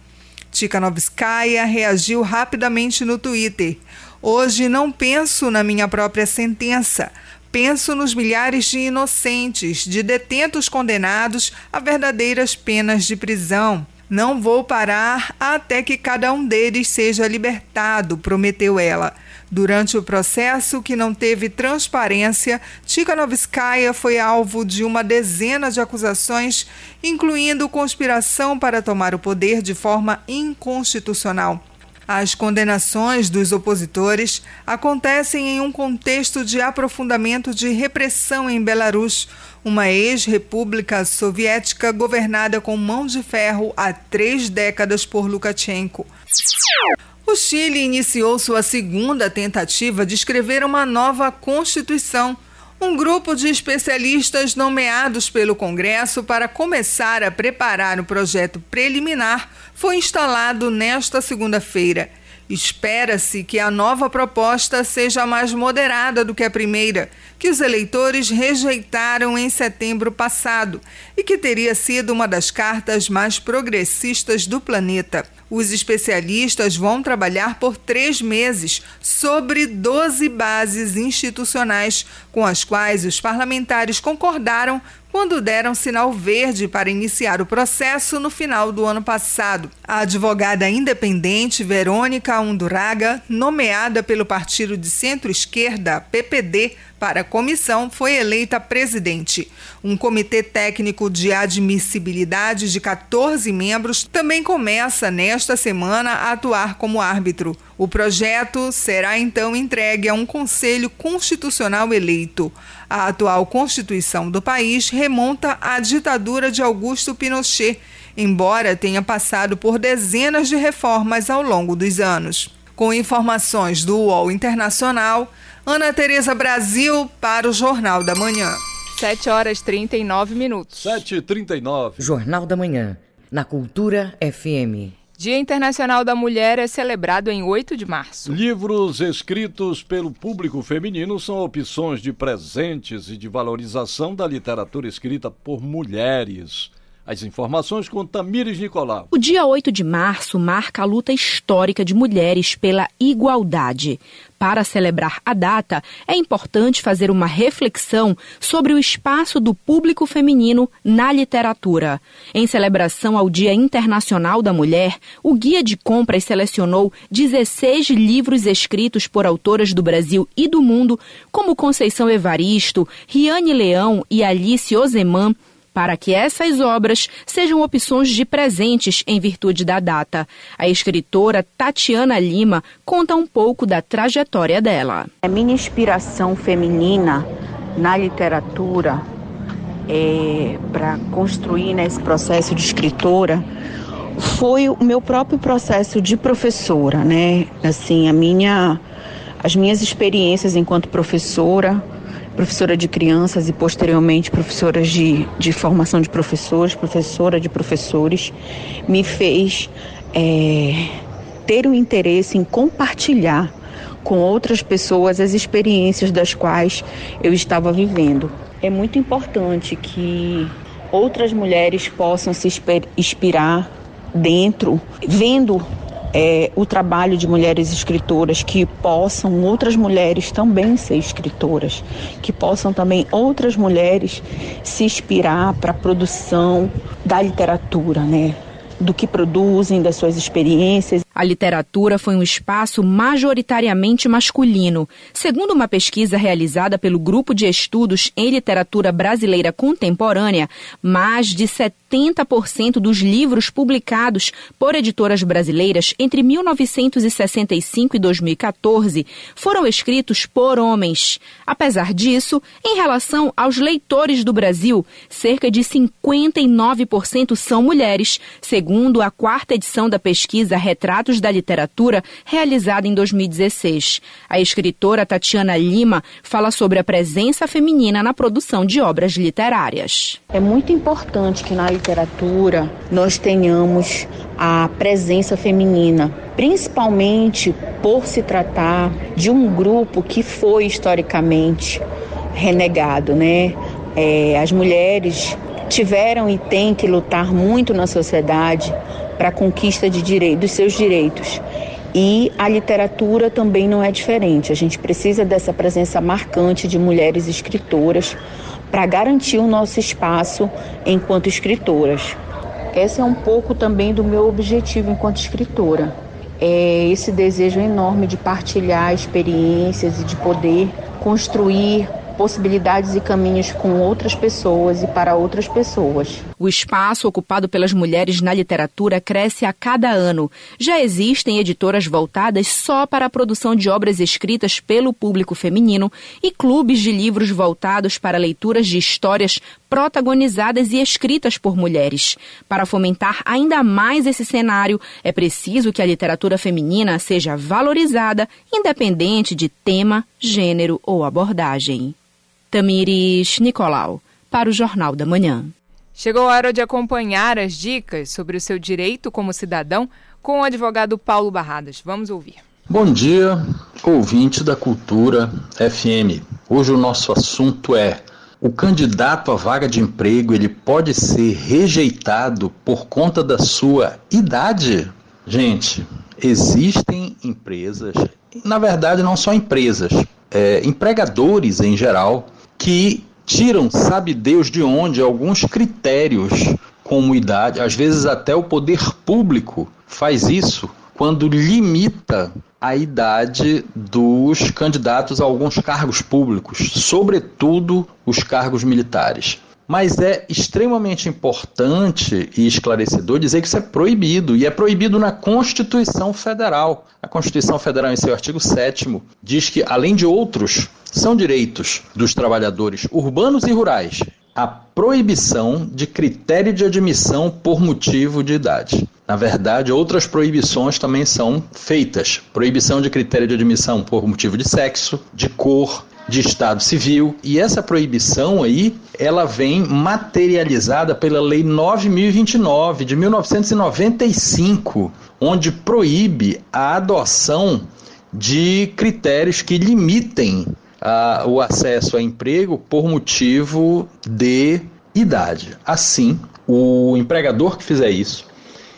Tikhanovskaya reagiu rapidamente no Twitter. Hoje não penso na minha própria sentença. Penso nos milhares de inocentes, de detentos condenados a verdadeiras penas de prisão. Não vou parar até que cada um deles seja libertado, prometeu ela. Durante o processo, que não teve transparência, Tikhanovskaya foi alvo de uma dezena de acusações, incluindo conspiração para tomar o poder de forma inconstitucional. As condenações dos opositores acontecem em um contexto de aprofundamento de repressão em Belarus, uma ex-república soviética governada com mão de ferro há três décadas por Lukashenko. O Chile iniciou sua segunda tentativa de escrever uma nova constituição. Um grupo de especialistas nomeados pelo Congresso para começar a preparar o projeto preliminar foi instalado nesta segunda-feira. Espera-se que a nova proposta seja mais moderada do que a primeira, que os eleitores rejeitaram em setembro passado e que teria sido uma das cartas mais progressistas do planeta. Os especialistas vão trabalhar por três meses sobre 12 bases institucionais com as quais os parlamentares concordaram quando deram sinal verde para iniciar o processo no final do ano passado. A advogada independente Verônica Unduraga, nomeada pelo partido de centro-esquerda PPD para a comissão, foi eleita presidente. Um comitê técnico de admissibilidade de 14 membros também começa nesta semana a atuar como árbitro. O projeto será então entregue a um conselho constitucional eleito. A atual constituição do país remonta à ditadura de Augusto Pinochet, embora tenha passado por dezenas de reformas ao longo dos anos. Com informações do UOL Internacional, Ana Tereza Brasil para o Jornal da Manhã. 7 horas 39 minutos. 7h39. Jornal da Manhã, na Cultura FM. Dia Internacional da Mulher é celebrado em 8 de março. Livros escritos pelo público feminino são opções de presentes e de valorização da literatura escrita por mulheres. As informações com Tamires Nicolau. O dia 8 de março marca a luta histórica de mulheres pela igualdade. Para celebrar a data, é importante fazer uma reflexão sobre o espaço do público feminino na literatura. Em celebração ao Dia Internacional da Mulher, o Guia de Compras selecionou 16 livros escritos por autoras do Brasil e do mundo, como Conceição Evaristo, Riane Leão e Alice Ozeman para que essas obras sejam opções de presentes em virtude da data. A escritora Tatiana Lima conta um pouco da trajetória dela. A minha inspiração feminina na literatura é, para construir né, processo de escritora foi o meu próprio processo de professora, né? Assim, a minha as minhas experiências enquanto professora professora de crianças e posteriormente professora de, de formação de professores, professora de professores, me fez é, ter o interesse em compartilhar com outras pessoas as experiências das quais eu estava vivendo. É muito importante que outras mulheres possam se inspirar dentro, vendo é, o trabalho de mulheres escritoras, que possam outras mulheres também ser escritoras, que possam também outras mulheres se inspirar para a produção da literatura, né? do que produzem, das suas experiências. A literatura foi um espaço majoritariamente masculino. Segundo uma pesquisa realizada pelo Grupo de Estudos em Literatura Brasileira Contemporânea, mais de 70% dos livros publicados por editoras brasileiras entre 1965 e 2014 foram escritos por homens. Apesar disso, em relação aos leitores do Brasil, cerca de 59% são mulheres, segundo a quarta edição da pesquisa Retratos da Literatura, realizada em 2016. A escritora Tatiana Lima fala sobre a presença feminina na produção de obras literárias. É muito importante que na literatura nós tenhamos a presença feminina, principalmente por se tratar de um grupo que foi historicamente renegado, né? É, as mulheres tiveram e têm que lutar muito na sociedade para a conquista de direito, dos seus direitos. E a literatura também não é diferente. A gente precisa dessa presença marcante de mulheres escritoras para garantir o nosso espaço enquanto escritoras. Esse é um pouco também do meu objetivo enquanto escritora. É esse desejo enorme de partilhar experiências e de poder construir possibilidades e caminhos com outras pessoas e para outras pessoas. O espaço ocupado pelas mulheres na literatura cresce a cada ano. Já existem editoras voltadas só para a produção de obras escritas pelo público feminino e clubes de livros voltados para leituras de histórias protagonizadas e escritas por mulheres. Para fomentar ainda mais esse cenário, é preciso que a literatura feminina seja valorizada, independente de tema, gênero ou abordagem. Tamires Nicolau, para o Jornal da Manhã. Chegou a hora de acompanhar as dicas sobre o seu direito como cidadão com o advogado Paulo Barradas. Vamos ouvir. Bom dia, ouvinte da Cultura FM. Hoje o nosso assunto é: o candidato à vaga de emprego ele pode ser rejeitado por conta da sua idade? Gente, existem empresas, na verdade não só empresas, é, empregadores em geral que tiram, sabe Deus de onde, alguns critérios como idade, às vezes até o poder público faz isso quando limita a idade dos candidatos a alguns cargos públicos, sobretudo os cargos militares. Mas é extremamente importante e esclarecedor dizer que isso é proibido, e é proibido na Constituição Federal. A Constituição Federal, em seu artigo 7, diz que, além de outros, são direitos dos trabalhadores urbanos e rurais a proibição de critério de admissão por motivo de idade. Na verdade, outras proibições também são feitas. Proibição de critério de admissão por motivo de sexo, de cor, de Estado Civil, e essa proibição aí, ela vem materializada pela Lei 9029 de 1995, onde proíbe a adoção de critérios que limitem a, o acesso a emprego por motivo de idade. Assim, o empregador que fizer isso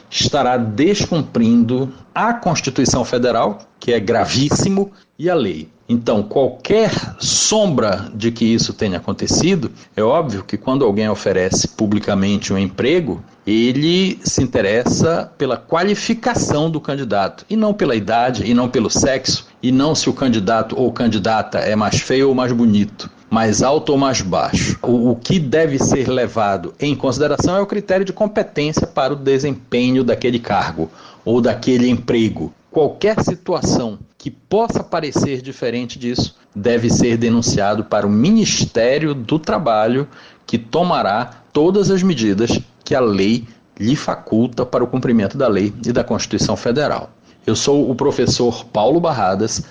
estará descumprindo a Constituição Federal, que é gravíssimo, e a lei. Então, qualquer sombra de que isso tenha acontecido, é óbvio que quando alguém oferece publicamente um emprego, ele se interessa pela qualificação do candidato, e não pela idade, e não pelo sexo, e não se o candidato ou candidata é mais feio ou mais bonito mais alto ou mais baixo. O, o, que deve ser levado em consideração é o critério de competência para o desempenho daquele cargo ou daquele emprego. Qualquer situação que possa parecer diferente disso deve ser denunciado para o Ministério do Trabalho, que tomará todas as medidas que a lei lhe faculta para o cumprimento da lei e da Constituição Federal. Eu sou o professor Paulo Barradas,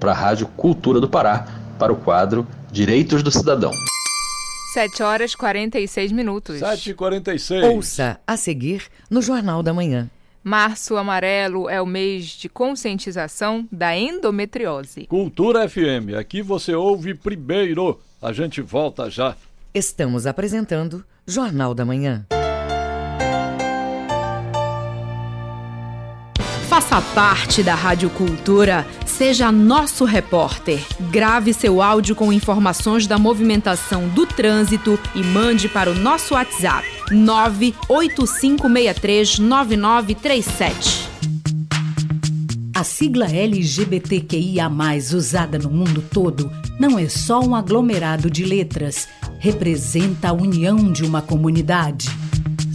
para a Rádio Cultura do Pará, para o quadro Direitos do Cidadão. 7 horas 46 minutos. 7 e 46 Ouça a seguir no Jornal da Manhã. Março Amarelo é o mês de conscientização da endometriose. Cultura FM, aqui você ouve primeiro. A gente volta já. Estamos apresentando Jornal da Manhã. Faça parte da Rádio Cultura, seja nosso repórter. Grave seu áudio com informações da movimentação do trânsito e mande para o nosso WhatsApp 985639937. A sigla LGBTQIA, usada no mundo todo, não é só um aglomerado de letras, representa a união de uma comunidade.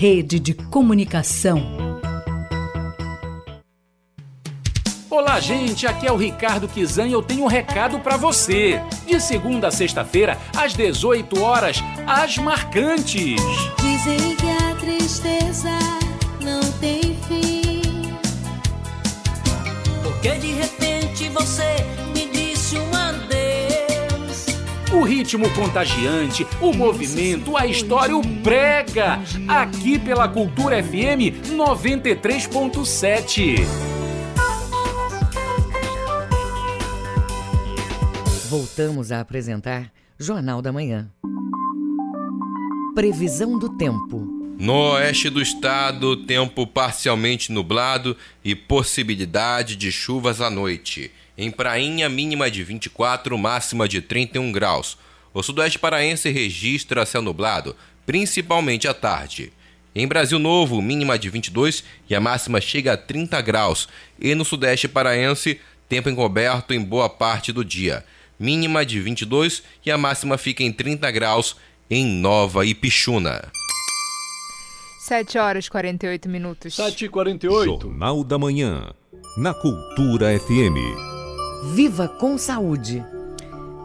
Rede de Comunicação. Olá, gente. Aqui é o Ricardo Kizan e eu tenho um recado para você. De segunda a sexta-feira, às 18 horas, as marcantes. Dizem que a tristeza não tem fim. Porque de repente você O ritmo contagiante, o movimento, a história, o prega. Aqui pela Cultura FM 93.7. Voltamos a apresentar Jornal da Manhã. Previsão do tempo. No oeste do estado, tempo parcialmente nublado e possibilidade de chuvas à noite. Em Prainha, mínima de 24, máxima de 31 graus. O sudoeste paraense registra céu nublado, principalmente à tarde. Em Brasil Novo, mínima de 22 e a máxima chega a 30 graus. E no sudeste paraense, tempo encoberto em boa parte do dia. Mínima de 22 e a máxima fica em 30 graus em Nova Ipixuna. 7 horas e 48 minutos. 7 e 48. Jornal da Manhã, na Cultura FM. Viva com Saúde.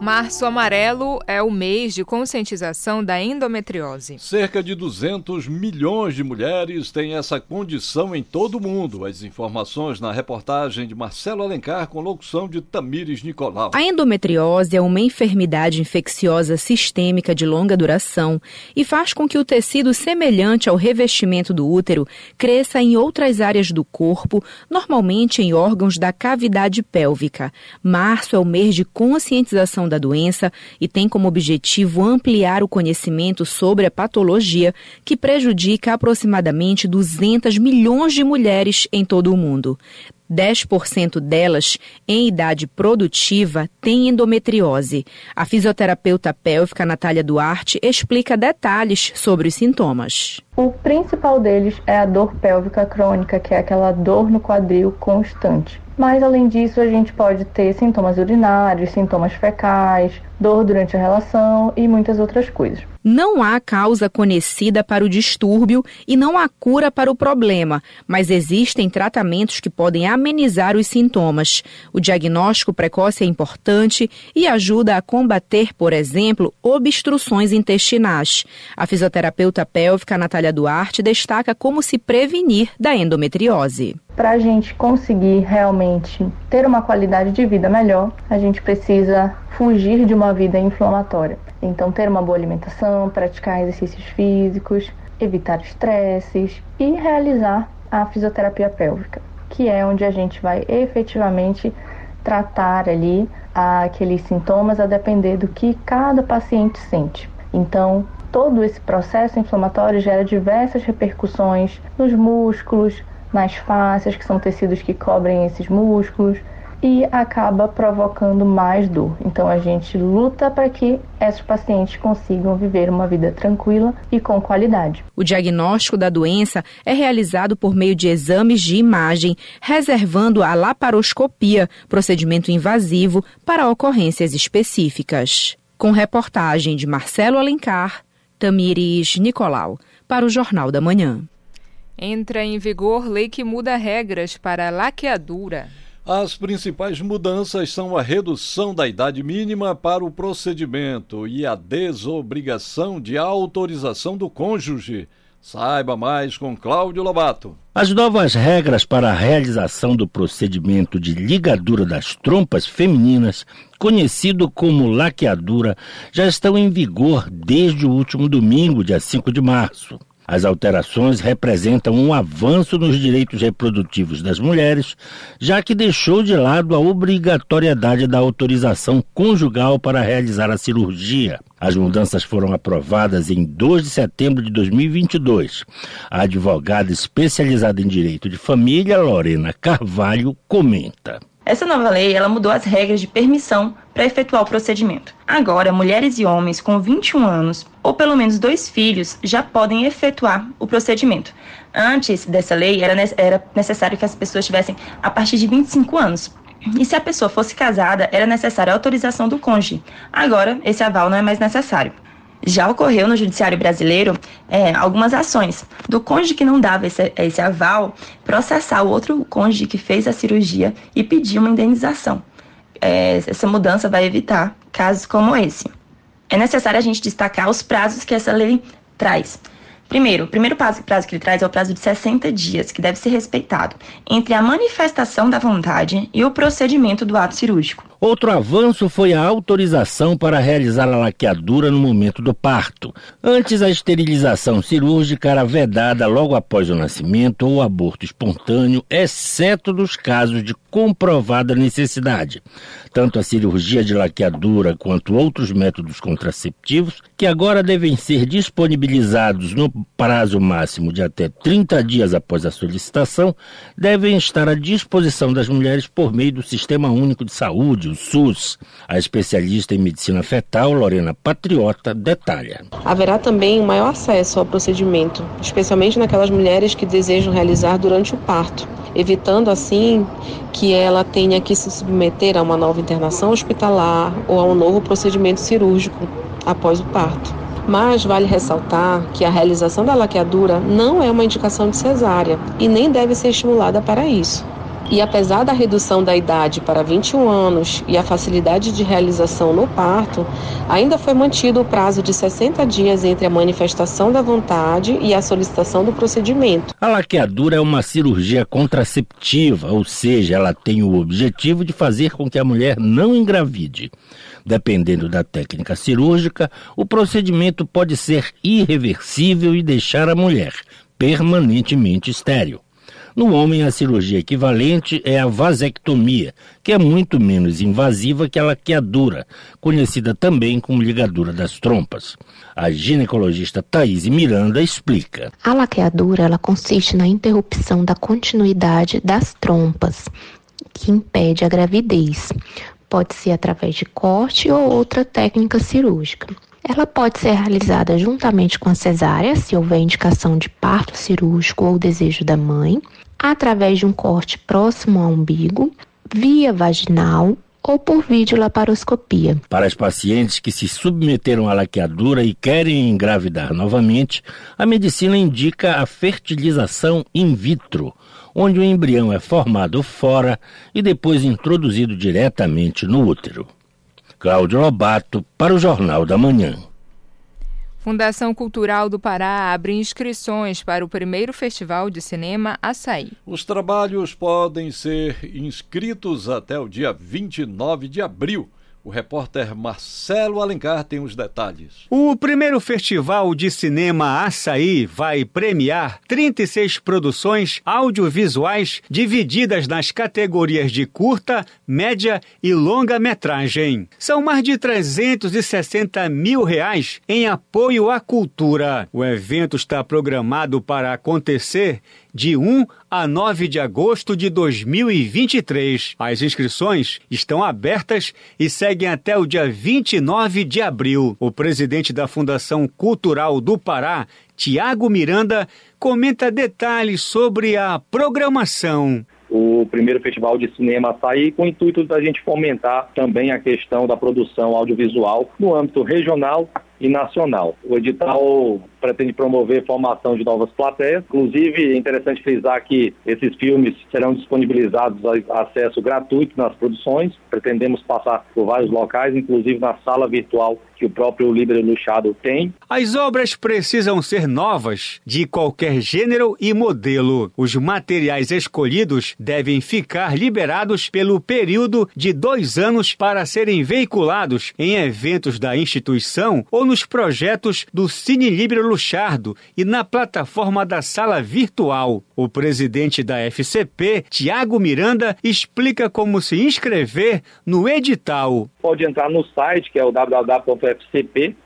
Março Amarelo é o mês de conscientização da endometriose. Cerca de 200 milhões de mulheres têm essa condição em todo o mundo. As informações na reportagem de Marcelo Alencar com locução de Tamires Nicolau. A endometriose é uma enfermidade infecciosa sistêmica de longa duração e faz com que o tecido semelhante ao revestimento do útero cresça em outras áreas do corpo, normalmente em órgãos da cavidade pélvica. Março é o mês de conscientização da doença e tem como objetivo ampliar o conhecimento sobre a patologia que prejudica aproximadamente 200 milhões de mulheres em todo o mundo. 10% delas, em idade produtiva, têm endometriose. A fisioterapeuta pélvica Natália Duarte explica detalhes sobre os sintomas. O principal deles é a dor pélvica crônica, que é aquela dor no quadril constante. Mas além disso, a gente pode ter sintomas urinários, sintomas fecais, dor durante a relação e muitas outras coisas. Não há causa conhecida para o distúrbio e não há cura para o problema, mas existem tratamentos que podem amenizar os sintomas. O diagnóstico precoce é importante e ajuda a combater, por exemplo, obstruções intestinais. A fisioterapeuta pélvica Natália Duarte destaca como se prevenir da endometriose. Para a gente conseguir realmente ter uma qualidade de vida melhor, a gente precisa fugir de uma vida inflamatória. Então, ter uma boa alimentação, praticar exercícios físicos, evitar estresses e realizar a fisioterapia pélvica, que é onde a gente vai efetivamente tratar ali aqueles sintomas a depender do que cada paciente sente. Então, todo esse processo inflamatório gera diversas repercussões nos músculos, nas fáscias, que são tecidos que cobrem esses músculos, e acaba provocando mais dor. Então a gente luta para que esses pacientes consigam viver uma vida tranquila e com qualidade. O diagnóstico da doença é realizado por meio de exames de imagem, reservando a laparoscopia, procedimento invasivo para ocorrências específicas. Com reportagem de Marcelo Alencar, Tamires Nicolau, para o Jornal da Manhã. Entra em vigor lei que muda regras para laqueadura. As principais mudanças são a redução da idade mínima para o procedimento e a desobrigação de autorização do cônjuge. Saiba mais com Cláudio Lobato. As novas regras para a realização do procedimento de ligadura das trompas femininas, conhecido como laqueadura, já estão em vigor desde o último domingo, dia 5 de março. As alterações representam um avanço nos direitos reprodutivos das mulheres, já que deixou de lado a obrigatoriedade da autorização conjugal para realizar a cirurgia. As mudanças foram aprovadas em 2 de setembro de 2022. A advogada especializada em direito de família, Lorena Carvalho, comenta. Essa nova lei ela mudou as regras de permissão para efetuar o procedimento. Agora, mulheres e homens com 21 anos ou pelo menos dois filhos já podem efetuar o procedimento. Antes dessa lei, era, era necessário que as pessoas tivessem a partir de 25 anos. E se a pessoa fosse casada, era necessária a autorização do cônjuge. Agora, esse aval não é mais necessário. Já ocorreu no judiciário brasileiro é, algumas ações do cônjuge que não dava esse, esse aval processar o outro cônjuge que fez a cirurgia e pedir uma indenização. É, essa mudança vai evitar casos como esse. É necessário a gente destacar os prazos que essa lei traz. Primeiro, o primeiro prazo, que ele traz é o prazo de 60 dias, que deve ser respeitado entre a manifestação da vontade e o procedimento do ato cirúrgico. Outro avanço foi a autorização para realizar a laqueadura no momento do parto. Antes, a esterilização cirúrgica era vedada logo após o nascimento ou aborto espontâneo, exceto nos casos de comprovada necessidade. Tanto a cirurgia de laqueadura quanto outros métodos contraceptivos, que agora devem ser disponibilizados no prazo máximo de até 30 dias após a solicitação, devem estar à disposição das mulheres por meio do Sistema Único de Saúde o SUS. A especialista em medicina fetal, Lorena Patriota, detalha. Haverá também um maior acesso ao procedimento, especialmente naquelas mulheres que desejam realizar durante o parto, evitando assim que ela tenha que se submeter a uma nova internação hospitalar ou a um novo procedimento cirúrgico após o parto. Mas vale ressaltar que a realização da laqueadura não é uma indicação de cesárea e nem deve ser estimulada para isso. E apesar da redução da idade para 21 anos e a facilidade de realização no parto, ainda foi mantido o prazo de 60 dias entre a manifestação da vontade e a solicitação do procedimento. A laqueadura é uma cirurgia contraceptiva, ou seja, ela tem o objetivo de fazer com que a mulher não engravide. Dependendo da técnica cirúrgica, o procedimento pode ser irreversível e deixar a mulher permanentemente estéril. No homem, a cirurgia equivalente é a vasectomia, que é muito menos invasiva que a laqueadura, conhecida também como ligadura das trompas. A ginecologista Thaís Miranda explica. A laqueadura ela consiste na interrupção da continuidade das trompas, que impede a gravidez. Pode ser através de corte ou outra técnica cirúrgica. Ela pode ser realizada juntamente com a cesárea, se houver indicação de parto cirúrgico ou desejo da mãe, através de um corte próximo ao umbigo, via vaginal ou por videolaparoscopia. Para as pacientes que se submeteram à laqueadura e querem engravidar novamente, a medicina indica a fertilização in vitro, onde o embrião é formado fora e depois introduzido diretamente no útero. Cláudio Lobato, para o Jornal da Manhã. Fundação Cultural do Pará abre inscrições para o primeiro Festival de Cinema Açaí. Os trabalhos podem ser inscritos até o dia 29 de abril. O repórter Marcelo Alencar tem os detalhes. O primeiro Festival de Cinema Açaí vai premiar 36 produções audiovisuais divididas nas categorias de curta, média e longa metragem. São mais de 360 mil reais em apoio à cultura. O evento está programado para acontecer de 1 a 9 de agosto de 2023. As inscrições estão abertas e seguem até o dia 29 de abril. O presidente da Fundação Cultural do Pará, Tiago Miranda, comenta detalhes sobre a programação o primeiro festival de cinema sair com o intuito da gente fomentar também a questão da produção audiovisual no âmbito regional e nacional. O edital pretende promover formação de novas plateias. Inclusive, é interessante frisar que esses filmes serão disponibilizados a acesso gratuito nas produções. Pretendemos passar por vários locais, inclusive na sala virtual que o próprio Líbero Luchado tem. As obras precisam ser novas, de qualquer gênero e modelo. Os materiais escolhidos devem ficar liberados pelo período de dois anos para serem veiculados em eventos da instituição ou nos projetos do Cine Líbero Luchardo e na plataforma da sala virtual. O presidente da FCP, Tiago Miranda, explica como se inscrever no edital. Pode entrar no site que é o www.fcp.com.br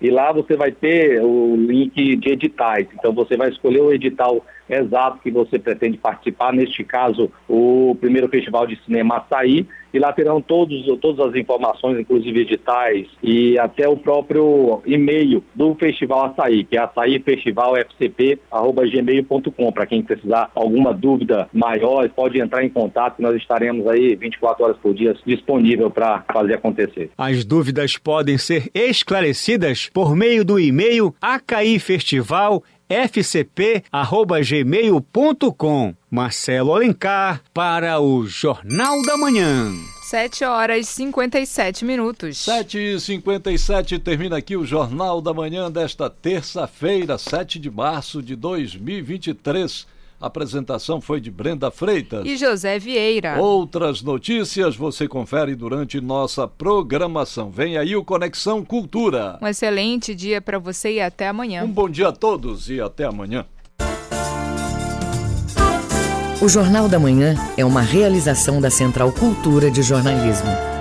e lá você vai ter o link de editais. Então você vai escolher o edital exato que você pretende participar, neste caso o primeiro Festival de Cinema Açaí, e lá terão todos, todas as informações, inclusive editais e até o próprio e-mail do Festival Açaí, que é açaífestivalfcp.gmail.com. Para quem precisar alguma dúvida maior, pode entrar em contato, nós estaremos aí 24 horas por dia disponível para fazer acontecer. As dúvidas podem ser esclarecidas por meio do e-mail acaifestival fcp.gmail.com. Marcelo Alencar para o Jornal da Manhã. 7 horas e 57 minutos. 7 e 57 termina aqui o Jornal da Manhã desta terça-feira, 7 de março de 2023. A apresentação foi de Brenda Freitas e José Vieira. Outras notícias você confere durante nossa programação. Vem aí o Conexão Cultura. Um excelente dia para você e até amanhã. Um bom dia a todos e até amanhã. O Jornal da Manhã é uma realização da Central Cultura de Jornalismo.